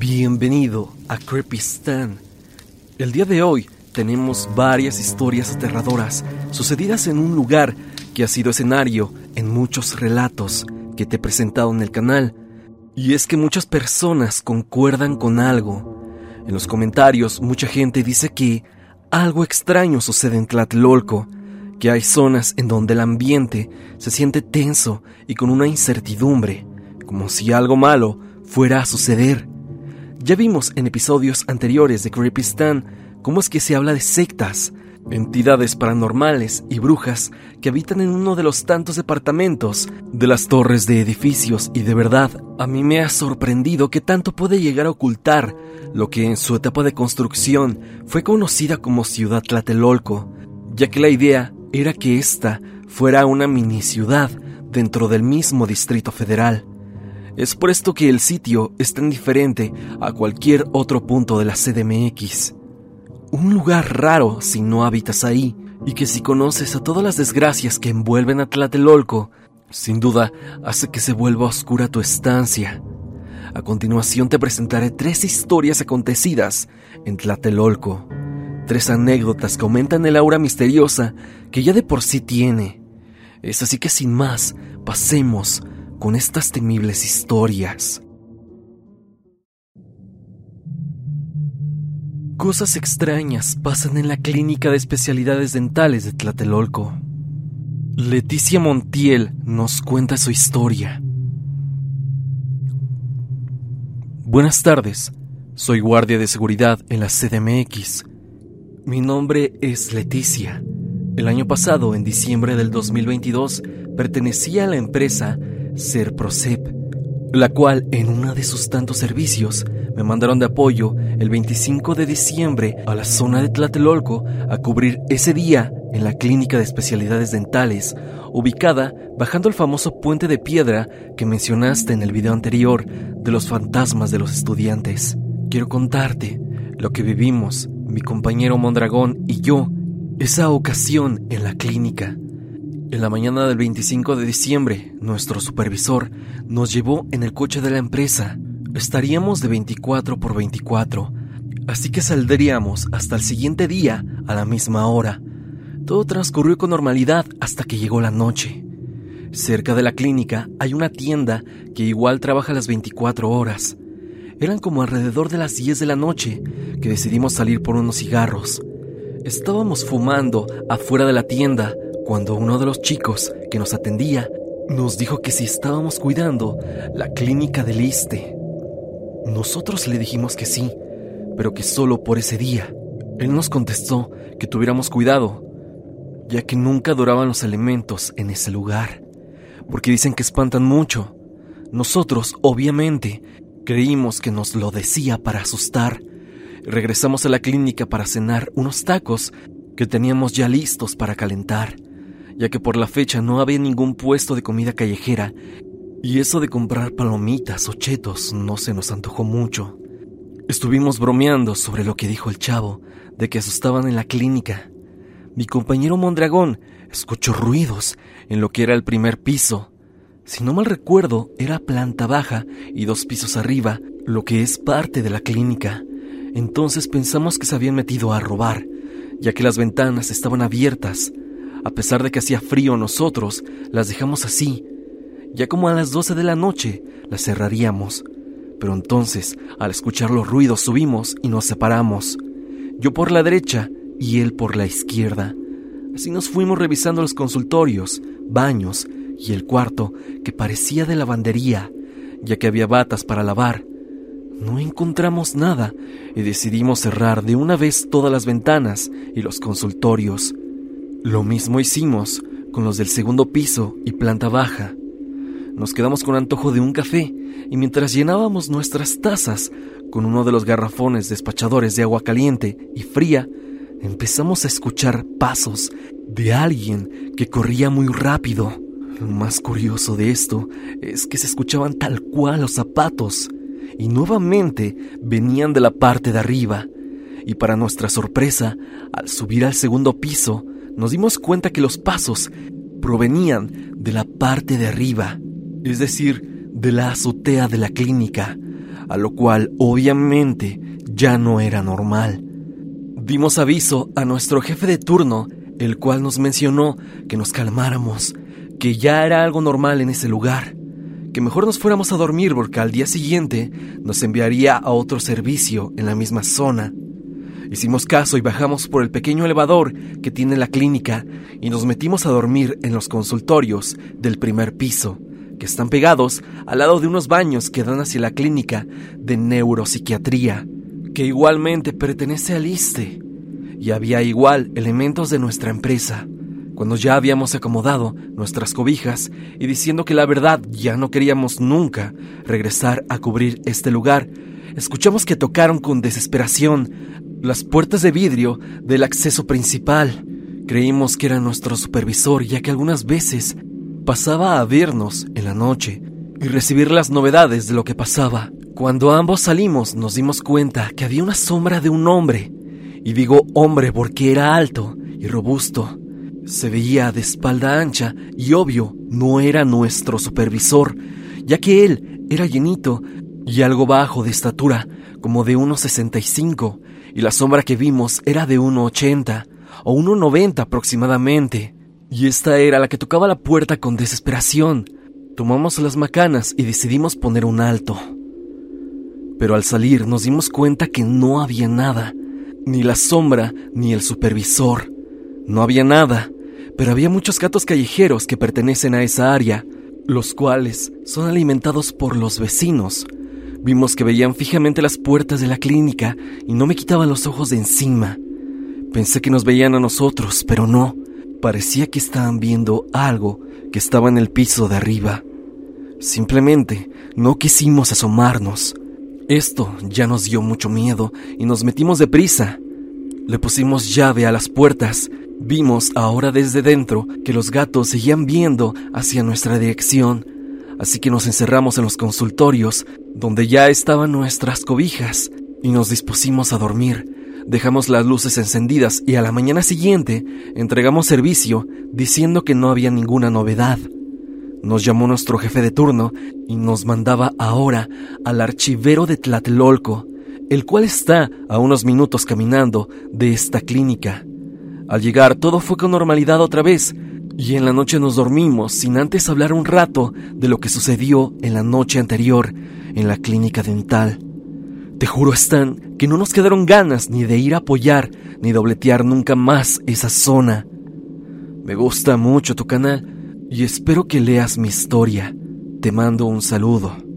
Bienvenido a Creepy Stan. El día de hoy tenemos varias historias aterradoras sucedidas en un lugar que ha sido escenario en muchos relatos que te he presentado en el canal. Y es que muchas personas concuerdan con algo. En los comentarios mucha gente dice que algo extraño sucede en Tlatelolco, que hay zonas en donde el ambiente se siente tenso y con una incertidumbre, como si algo malo fuera a suceder. Ya vimos en episodios anteriores de Creepy Stan cómo es que se habla de sectas, entidades paranormales y brujas que habitan en uno de los tantos departamentos de las torres de edificios y de verdad a mí me ha sorprendido que tanto puede llegar a ocultar lo que en su etapa de construcción fue conocida como Ciudad Tlatelolco, ya que la idea era que esta fuera una mini ciudad dentro del mismo Distrito Federal. Es por esto que el sitio es tan diferente a cualquier otro punto de la CDMX. Un lugar raro si no habitas ahí, y que si conoces a todas las desgracias que envuelven a Tlatelolco, sin duda hace que se vuelva oscura tu estancia. A continuación te presentaré tres historias acontecidas en Tlatelolco. Tres anécdotas que aumentan el aura misteriosa que ya de por sí tiene. Es así que sin más, pasemos con estas temibles historias. Cosas extrañas pasan en la Clínica de Especialidades Dentales de Tlatelolco. Leticia Montiel nos cuenta su historia. Buenas tardes, soy guardia de seguridad en la CDMX. Mi nombre es Leticia. El año pasado, en diciembre del 2022, pertenecía a la empresa Serprocep, la cual en uno de sus tantos servicios me mandaron de apoyo el 25 de diciembre a la zona de Tlatelolco a cubrir ese día en la clínica de especialidades dentales, ubicada bajando el famoso puente de piedra que mencionaste en el video anterior de los fantasmas de los estudiantes. Quiero contarte lo que vivimos, mi compañero Mondragón y yo, esa ocasión en la clínica. En la mañana del 25 de diciembre, nuestro supervisor nos llevó en el coche de la empresa. Estaríamos de 24 por 24, así que saldríamos hasta el siguiente día a la misma hora. Todo transcurrió con normalidad hasta que llegó la noche. Cerca de la clínica hay una tienda que igual trabaja las 24 horas. Eran como alrededor de las 10 de la noche que decidimos salir por unos cigarros. Estábamos fumando afuera de la tienda cuando uno de los chicos que nos atendía nos dijo que si estábamos cuidando la clínica del Iste. Nosotros le dijimos que sí, pero que solo por ese día. Él nos contestó que tuviéramos cuidado, ya que nunca duraban los elementos en ese lugar, porque dicen que espantan mucho. Nosotros, obviamente, creímos que nos lo decía para asustar. Regresamos a la clínica para cenar unos tacos que teníamos ya listos para calentar ya que por la fecha no había ningún puesto de comida callejera, y eso de comprar palomitas o chetos no se nos antojó mucho. Estuvimos bromeando sobre lo que dijo el chavo, de que asustaban en la clínica. Mi compañero Mondragón escuchó ruidos en lo que era el primer piso. Si no mal recuerdo, era planta baja y dos pisos arriba, lo que es parte de la clínica. Entonces pensamos que se habían metido a robar, ya que las ventanas estaban abiertas, a pesar de que hacía frío nosotros, las dejamos así. Ya como a las 12 de la noche, las cerraríamos. Pero entonces, al escuchar los ruidos, subimos y nos separamos. Yo por la derecha y él por la izquierda. Así nos fuimos revisando los consultorios, baños y el cuarto que parecía de lavandería, ya que había batas para lavar. No encontramos nada y decidimos cerrar de una vez todas las ventanas y los consultorios. Lo mismo hicimos con los del segundo piso y planta baja. Nos quedamos con antojo de un café y mientras llenábamos nuestras tazas con uno de los garrafones despachadores de agua caliente y fría, empezamos a escuchar pasos de alguien que corría muy rápido. Lo más curioso de esto es que se escuchaban tal cual los zapatos y nuevamente venían de la parte de arriba. Y para nuestra sorpresa, al subir al segundo piso, nos dimos cuenta que los pasos provenían de la parte de arriba, es decir, de la azotea de la clínica. a lo cual obviamente ya no era normal. Dimos aviso a nuestro jefe de turno, el cual nos mencionó que nos calmáramos, que ya era algo normal en ese lugar, que mejor nos fuéramos a dormir porque al día siguiente nos enviaría a otro servicio en la misma zona. Hicimos caso y bajamos por el pequeño elevador que tiene la clínica y nos metimos a dormir en los consultorios del primer piso, que están pegados al lado de unos baños que dan hacia la clínica de neuropsiquiatría, que igualmente pertenece al ISTE. Y había igual elementos de nuestra empresa. Cuando ya habíamos acomodado nuestras cobijas y diciendo que la verdad ya no queríamos nunca regresar a cubrir este lugar, escuchamos que tocaron con desesperación las puertas de vidrio del acceso principal. Creímos que era nuestro supervisor, ya que algunas veces pasaba a vernos en la noche y recibir las novedades de lo que pasaba. Cuando ambos salimos nos dimos cuenta que había una sombra de un hombre, y digo hombre porque era alto y robusto. Se veía de espalda ancha y obvio no era nuestro supervisor, ya que él era llenito y algo bajo de estatura, como de unos 65, y la sombra que vimos era de 1,80 o 1,90 aproximadamente. Y esta era la que tocaba la puerta con desesperación. Tomamos las macanas y decidimos poner un alto. Pero al salir nos dimos cuenta que no había nada, ni la sombra ni el supervisor. No había nada, pero había muchos gatos callejeros que pertenecen a esa área, los cuales son alimentados por los vecinos, Vimos que veían fijamente las puertas de la clínica y no me quitaban los ojos de encima. Pensé que nos veían a nosotros, pero no. Parecía que estaban viendo algo que estaba en el piso de arriba. Simplemente no quisimos asomarnos. Esto ya nos dio mucho miedo y nos metimos deprisa. Le pusimos llave a las puertas. Vimos ahora desde dentro que los gatos seguían viendo hacia nuestra dirección así que nos encerramos en los consultorios, donde ya estaban nuestras cobijas, y nos dispusimos a dormir. Dejamos las luces encendidas y a la mañana siguiente entregamos servicio diciendo que no había ninguna novedad. Nos llamó nuestro jefe de turno y nos mandaba ahora al archivero de Tlatelolco, el cual está a unos minutos caminando de esta clínica. Al llegar todo fue con normalidad otra vez, y en la noche nos dormimos sin antes hablar un rato de lo que sucedió en la noche anterior en la clínica dental. Te juro, Stan, que no nos quedaron ganas ni de ir a apoyar ni dobletear nunca más esa zona. Me gusta mucho tu canal y espero que leas mi historia. Te mando un saludo.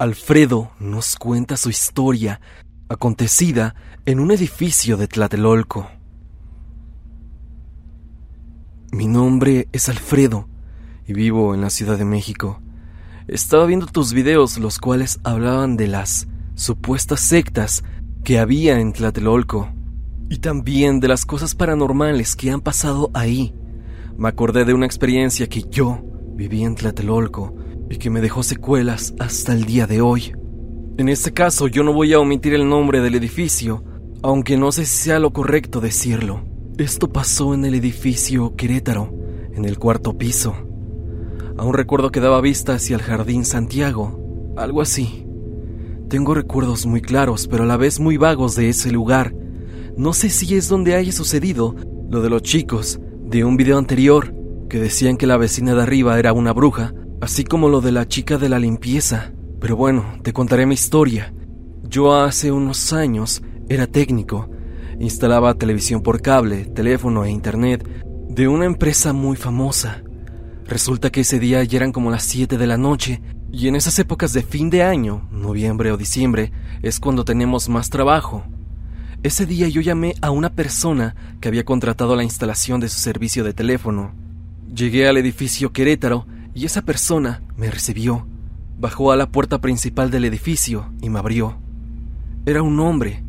Alfredo nos cuenta su historia, acontecida en un edificio de Tlatelolco. Mi nombre es Alfredo y vivo en la Ciudad de México. Estaba viendo tus videos los cuales hablaban de las supuestas sectas que había en Tlatelolco y también de las cosas paranormales que han pasado ahí. Me acordé de una experiencia que yo viví en Tlatelolco y que me dejó secuelas hasta el día de hoy. En este caso yo no voy a omitir el nombre del edificio, aunque no sé si sea lo correcto decirlo. Esto pasó en el edificio Querétaro, en el cuarto piso. Aún recuerdo que daba vista hacia el Jardín Santiago, algo así. Tengo recuerdos muy claros, pero a la vez muy vagos de ese lugar. No sé si es donde haya sucedido lo de los chicos de un video anterior, que decían que la vecina de arriba era una bruja, así como lo de la chica de la limpieza. Pero bueno, te contaré mi historia. Yo hace unos años era técnico, instalaba televisión por cable, teléfono e internet de una empresa muy famosa. Resulta que ese día ya eran como las 7 de la noche y en esas épocas de fin de año, noviembre o diciembre, es cuando tenemos más trabajo. Ese día yo llamé a una persona que había contratado la instalación de su servicio de teléfono. Llegué al edificio Querétaro y esa persona me recibió. Bajó a la puerta principal del edificio y me abrió. Era un hombre.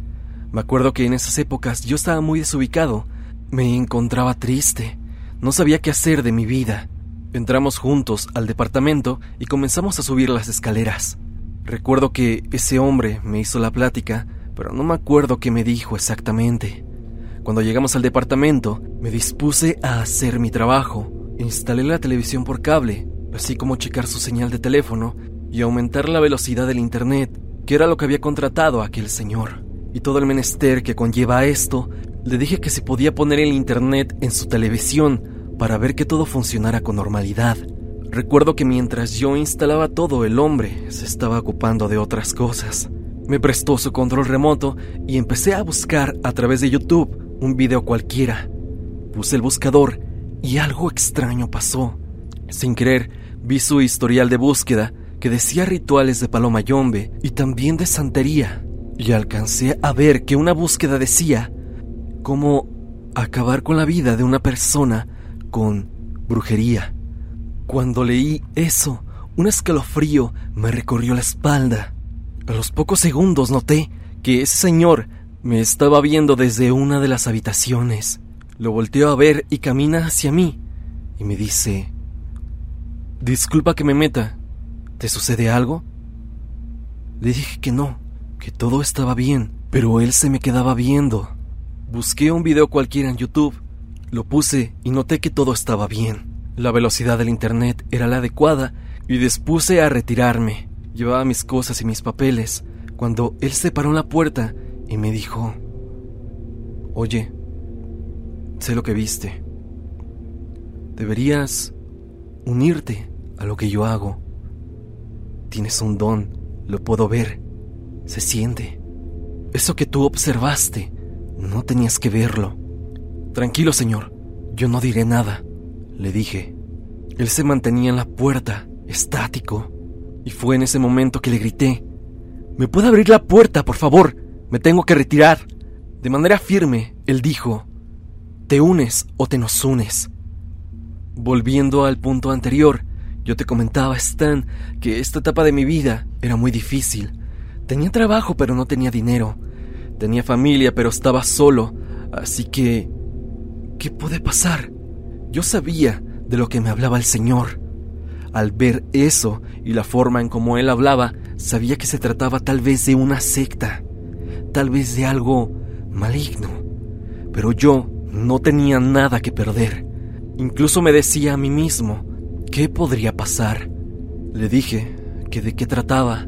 Me acuerdo que en esas épocas yo estaba muy desubicado. Me encontraba triste. No sabía qué hacer de mi vida. Entramos juntos al departamento y comenzamos a subir las escaleras. Recuerdo que ese hombre me hizo la plática, pero no me acuerdo qué me dijo exactamente. Cuando llegamos al departamento, me dispuse a hacer mi trabajo. Instalé la televisión por cable, así como checar su señal de teléfono y aumentar la velocidad del Internet, que era lo que había contratado aquel señor. Y todo el menester que conlleva esto, le dije que se podía poner el Internet en su televisión para ver que todo funcionara con normalidad. Recuerdo que mientras yo instalaba todo, el hombre se estaba ocupando de otras cosas. Me prestó su control remoto y empecé a buscar a través de YouTube un video cualquiera. Puse el buscador y algo extraño pasó. Sin querer, vi su historial de búsqueda que decía rituales de paloma yombe y también de santería, y alcancé a ver que una búsqueda decía cómo acabar con la vida de una persona con brujería. Cuando leí eso, un escalofrío me recorrió la espalda. A los pocos segundos noté que ese señor me estaba viendo desde una de las habitaciones. Lo volteó a ver y camina hacia mí y me dice, Disculpa que me meta, ¿Te sucede algo? Le dije que no, que todo estaba bien, pero él se me quedaba viendo. Busqué un video cualquiera en YouTube, lo puse y noté que todo estaba bien. La velocidad del internet era la adecuada y dispuse a retirarme. Llevaba mis cosas y mis papeles cuando él se paró en la puerta y me dijo, Oye, sé lo que viste. Deberías unirte a lo que yo hago. Tienes un don, lo puedo ver, se siente. Eso que tú observaste, no tenías que verlo. Tranquilo, señor, yo no diré nada, le dije. Él se mantenía en la puerta, estático, y fue en ese momento que le grité, ¿Me puede abrir la puerta, por favor? Me tengo que retirar. De manera firme, él dijo, ¿te unes o te nos unes? Volviendo al punto anterior, yo te comentaba, Stan, que esta etapa de mi vida era muy difícil. Tenía trabajo, pero no tenía dinero. Tenía familia, pero estaba solo. Así que... ¿Qué puede pasar? Yo sabía de lo que me hablaba el Señor. Al ver eso y la forma en cómo él hablaba, sabía que se trataba tal vez de una secta, tal vez de algo maligno. Pero yo no tenía nada que perder. Incluso me decía a mí mismo, ¿Qué podría pasar? Le dije que de qué trataba.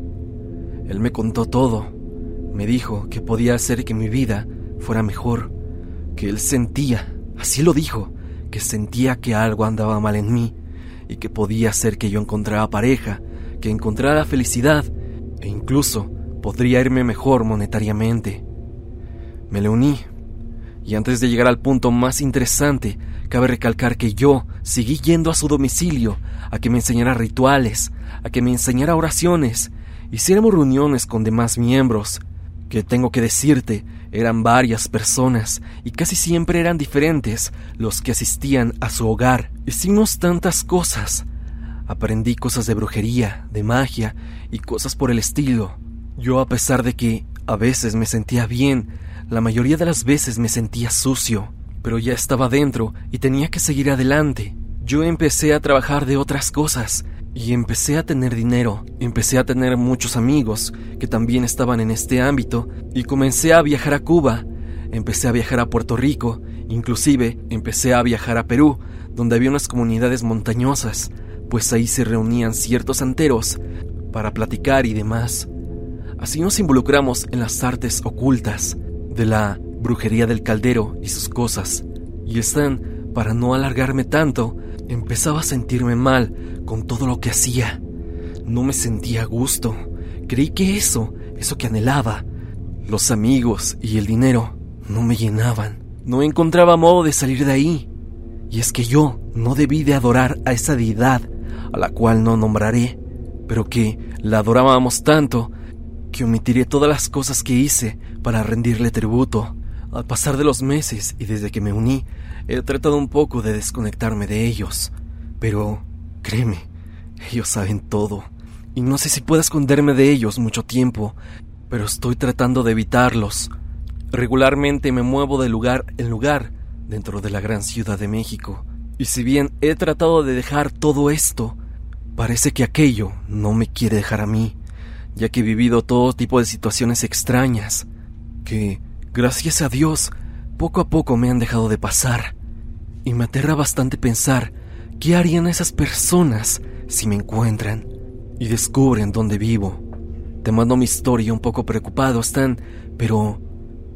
Él me contó todo. Me dijo que podía hacer que mi vida fuera mejor, que él sentía, así lo dijo, que sentía que algo andaba mal en mí y que podía hacer que yo encontrara pareja, que encontrara felicidad e incluso podría irme mejor monetariamente. Me le uní y antes de llegar al punto más interesante, cabe recalcar que yo seguí yendo a su domicilio a que me enseñara rituales, a que me enseñara oraciones, hiciéramos reuniones con demás miembros, que tengo que decirte, eran varias personas y casi siempre eran diferentes los que asistían a su hogar. Hicimos tantas cosas. Aprendí cosas de brujería, de magia y cosas por el estilo. Yo a pesar de que a veces me sentía bien, la mayoría de las veces me sentía sucio, pero ya estaba dentro y tenía que seguir adelante. Yo empecé a trabajar de otras cosas y empecé a tener dinero, empecé a tener muchos amigos que también estaban en este ámbito y comencé a viajar a Cuba, empecé a viajar a Puerto Rico, inclusive empecé a viajar a Perú, donde había unas comunidades montañosas, pues ahí se reunían ciertos santeros para platicar y demás. Así nos involucramos en las artes ocultas, de la brujería del caldero y sus cosas, y están, para no alargarme tanto, empezaba a sentirme mal con todo lo que hacía. No me sentía a gusto. Creí que eso, eso que anhelaba, los amigos y el dinero, no me llenaban. No encontraba modo de salir de ahí. Y es que yo no debí de adorar a esa deidad, a la cual no nombraré, pero que la adorábamos tanto que omitiré todas las cosas que hice para rendirle tributo. Al pasar de los meses y desde que me uní, he tratado un poco de desconectarme de ellos. Pero, créeme, ellos saben todo. Y no sé si puedo esconderme de ellos mucho tiempo, pero estoy tratando de evitarlos. Regularmente me muevo de lugar en lugar dentro de la gran ciudad de México. Y si bien he tratado de dejar todo esto, parece que aquello no me quiere dejar a mí ya que he vivido todo tipo de situaciones extrañas, que, gracias a Dios, poco a poco me han dejado de pasar. Y me aterra bastante pensar qué harían esas personas si me encuentran y descubren dónde vivo. Te mando mi historia un poco preocupado, Stan, pero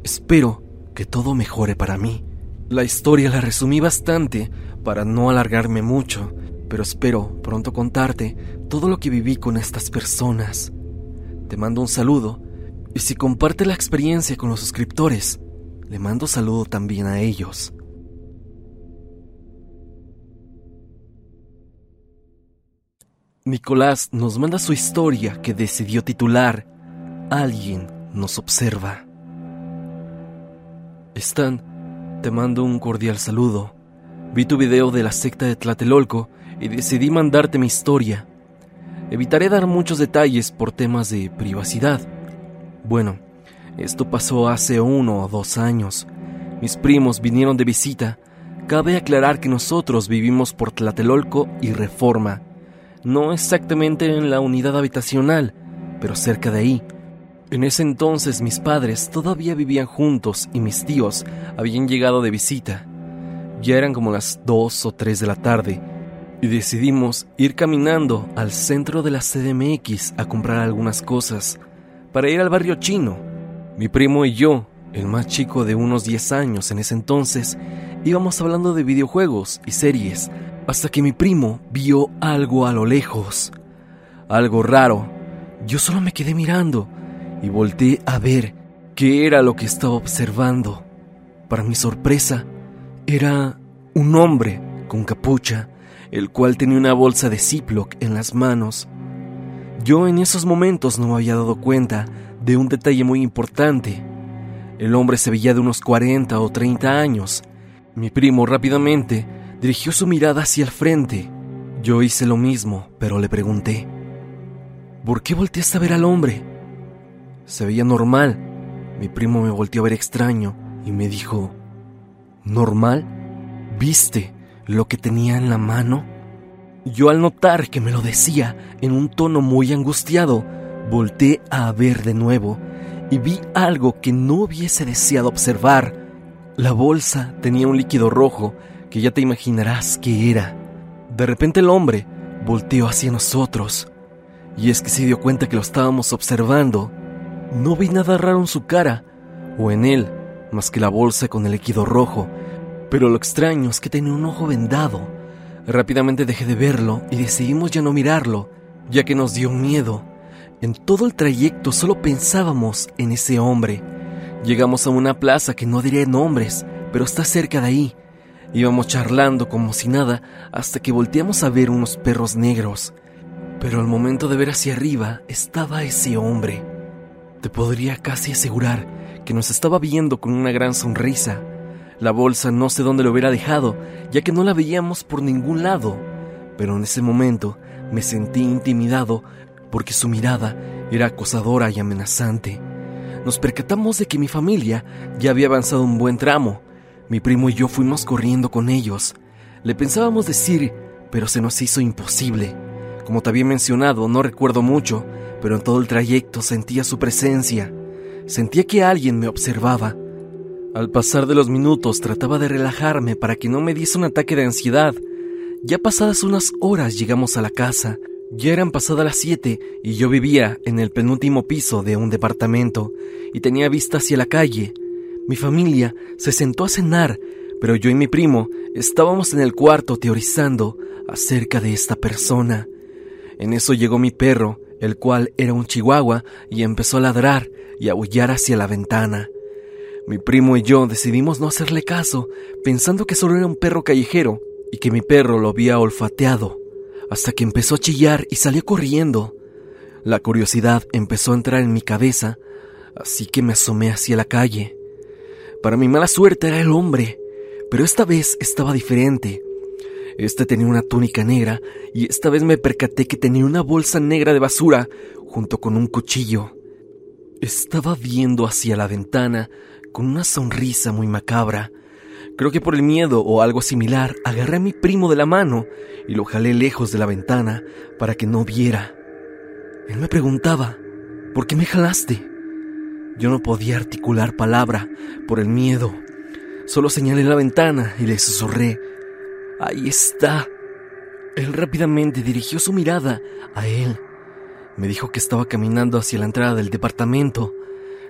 espero que todo mejore para mí. La historia la resumí bastante para no alargarme mucho, pero espero pronto contarte todo lo que viví con estas personas. Te mando un saludo y si comparte la experiencia con los suscriptores, le mando saludo también a ellos. Nicolás nos manda su historia que decidió titular Alguien nos observa. Stan, te mando un cordial saludo. Vi tu video de la secta de Tlatelolco y decidí mandarte mi historia. Evitaré dar muchos detalles por temas de privacidad. Bueno, esto pasó hace uno o dos años. Mis primos vinieron de visita. Cabe aclarar que nosotros vivimos por Tlatelolco y Reforma. No exactamente en la unidad habitacional, pero cerca de ahí. En ese entonces mis padres todavía vivían juntos y mis tíos habían llegado de visita. Ya eran como las dos o tres de la tarde y decidimos ir caminando al centro de la CDMX a comprar algunas cosas para ir al barrio chino. Mi primo y yo, el más chico de unos 10 años en ese entonces, íbamos hablando de videojuegos y series hasta que mi primo vio algo a lo lejos. Algo raro. Yo solo me quedé mirando y volteé a ver qué era lo que estaba observando. Para mi sorpresa, era un hombre con capucha, el cual tenía una bolsa de Ziploc en las manos. Yo en esos momentos no me había dado cuenta de un detalle muy importante. El hombre se veía de unos 40 o 30 años. Mi primo rápidamente dirigió su mirada hacia el frente. Yo hice lo mismo, pero le pregunté, ¿por qué volteaste a ver al hombre? Se veía normal. Mi primo me volteó a ver extraño y me dijo, ¿Normal? ¿Viste lo que tenía en la mano? Yo al notar que me lo decía en un tono muy angustiado, volteé a ver de nuevo y vi algo que no hubiese deseado observar. La bolsa tenía un líquido rojo que ya te imaginarás qué era. De repente el hombre volteó hacia nosotros y es que se dio cuenta que lo estábamos observando. No vi nada raro en su cara o en él más que la bolsa con el líquido rojo, pero lo extraño es que tenía un ojo vendado. Rápidamente dejé de verlo y decidimos ya no mirarlo, ya que nos dio miedo. En todo el trayecto solo pensábamos en ese hombre. Llegamos a una plaza que no diré nombres, pero está cerca de ahí. Íbamos charlando como si nada hasta que volteamos a ver unos perros negros. Pero al momento de ver hacia arriba estaba ese hombre. Te podría casi asegurar que nos estaba viendo con una gran sonrisa. La bolsa no sé dónde lo hubiera dejado, ya que no la veíamos por ningún lado. Pero en ese momento me sentí intimidado porque su mirada era acosadora y amenazante. Nos percatamos de que mi familia ya había avanzado un buen tramo. Mi primo y yo fuimos corriendo con ellos. Le pensábamos decir, pero se nos hizo imposible. Como te había mencionado, no recuerdo mucho, pero en todo el trayecto sentía su presencia. Sentía que alguien me observaba. Al pasar de los minutos trataba de relajarme para que no me diese un ataque de ansiedad. Ya pasadas unas horas llegamos a la casa. Ya eran pasadas las siete y yo vivía en el penúltimo piso de un departamento y tenía vista hacia la calle. Mi familia se sentó a cenar, pero yo y mi primo estábamos en el cuarto teorizando acerca de esta persona. En eso llegó mi perro, el cual era un chihuahua, y empezó a ladrar y aullar hacia la ventana. Mi primo y yo decidimos no hacerle caso, pensando que solo era un perro callejero y que mi perro lo había olfateado, hasta que empezó a chillar y salió corriendo. La curiosidad empezó a entrar en mi cabeza, así que me asomé hacia la calle. Para mi mala suerte era el hombre, pero esta vez estaba diferente. Este tenía una túnica negra y esta vez me percaté que tenía una bolsa negra de basura junto con un cuchillo. Estaba viendo hacia la ventana con una sonrisa muy macabra. Creo que por el miedo o algo similar agarré a mi primo de la mano y lo jalé lejos de la ventana para que no viera. Él me preguntaba, ¿por qué me jalaste? Yo no podía articular palabra por el miedo. Solo señalé la ventana y le susurré, Ahí está. Él rápidamente dirigió su mirada a él. Me dijo que estaba caminando hacia la entrada del departamento.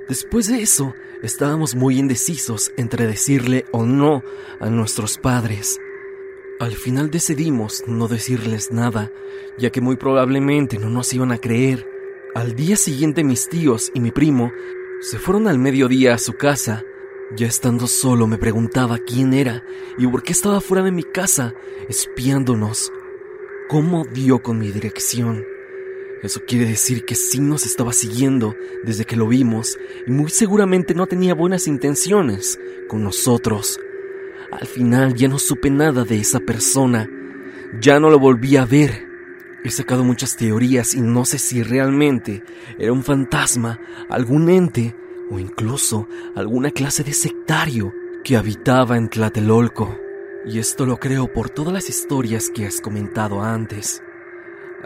Después de eso, estábamos muy indecisos entre decirle o no a nuestros padres. Al final decidimos no decirles nada, ya que muy probablemente no nos iban a creer. Al día siguiente mis tíos y mi primo se fueron al mediodía a su casa. Ya estando solo me preguntaba quién era y por qué estaba fuera de mi casa, espiándonos. ¿Cómo dio con mi dirección? Eso quiere decir que sí nos estaba siguiendo desde que lo vimos y muy seguramente no tenía buenas intenciones con nosotros. Al final ya no supe nada de esa persona. Ya no lo volví a ver. He sacado muchas teorías y no sé si realmente era un fantasma, algún ente o incluso alguna clase de sectario que habitaba en Tlatelolco. Y esto lo creo por todas las historias que has comentado antes.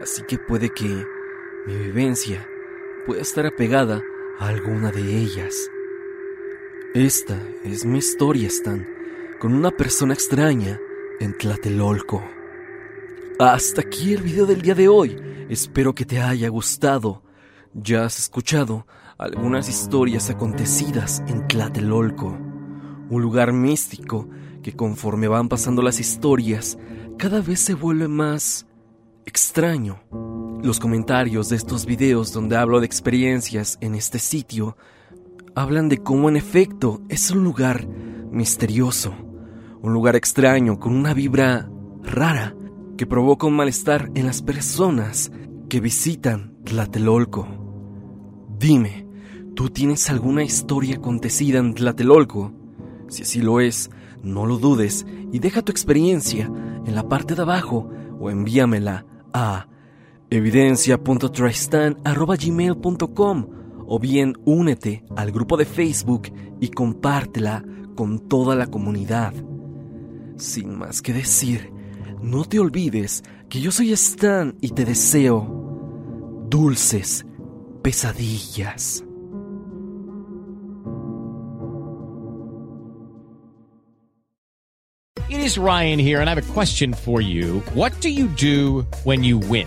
Así que puede que mi vivencia pueda estar apegada a alguna de ellas. Esta es mi historia, Stan, con una persona extraña en Tlatelolco. Hasta aquí el video del día de hoy. Espero que te haya gustado. Ya has escuchado algunas historias acontecidas en Tlatelolco, un lugar místico que conforme van pasando las historias, cada vez se vuelve más extraño. Los comentarios de estos videos donde hablo de experiencias en este sitio hablan de cómo en efecto es un lugar misterioso, un lugar extraño con una vibra rara que provoca un malestar en las personas que visitan Tlatelolco. Dime, ¿tú tienes alguna historia acontecida en Tlatelolco? Si así lo es, no lo dudes y deja tu experiencia en la parte de abajo o envíamela a evidencia.tristan.gmail.com o bien únete al grupo de Facebook y compártela con toda la comunidad. Sin más que decir, no te olvides que yo soy Stan y te deseo dulces pesadillas. It is Ryan here, and I have a question for you. What do you do when you win?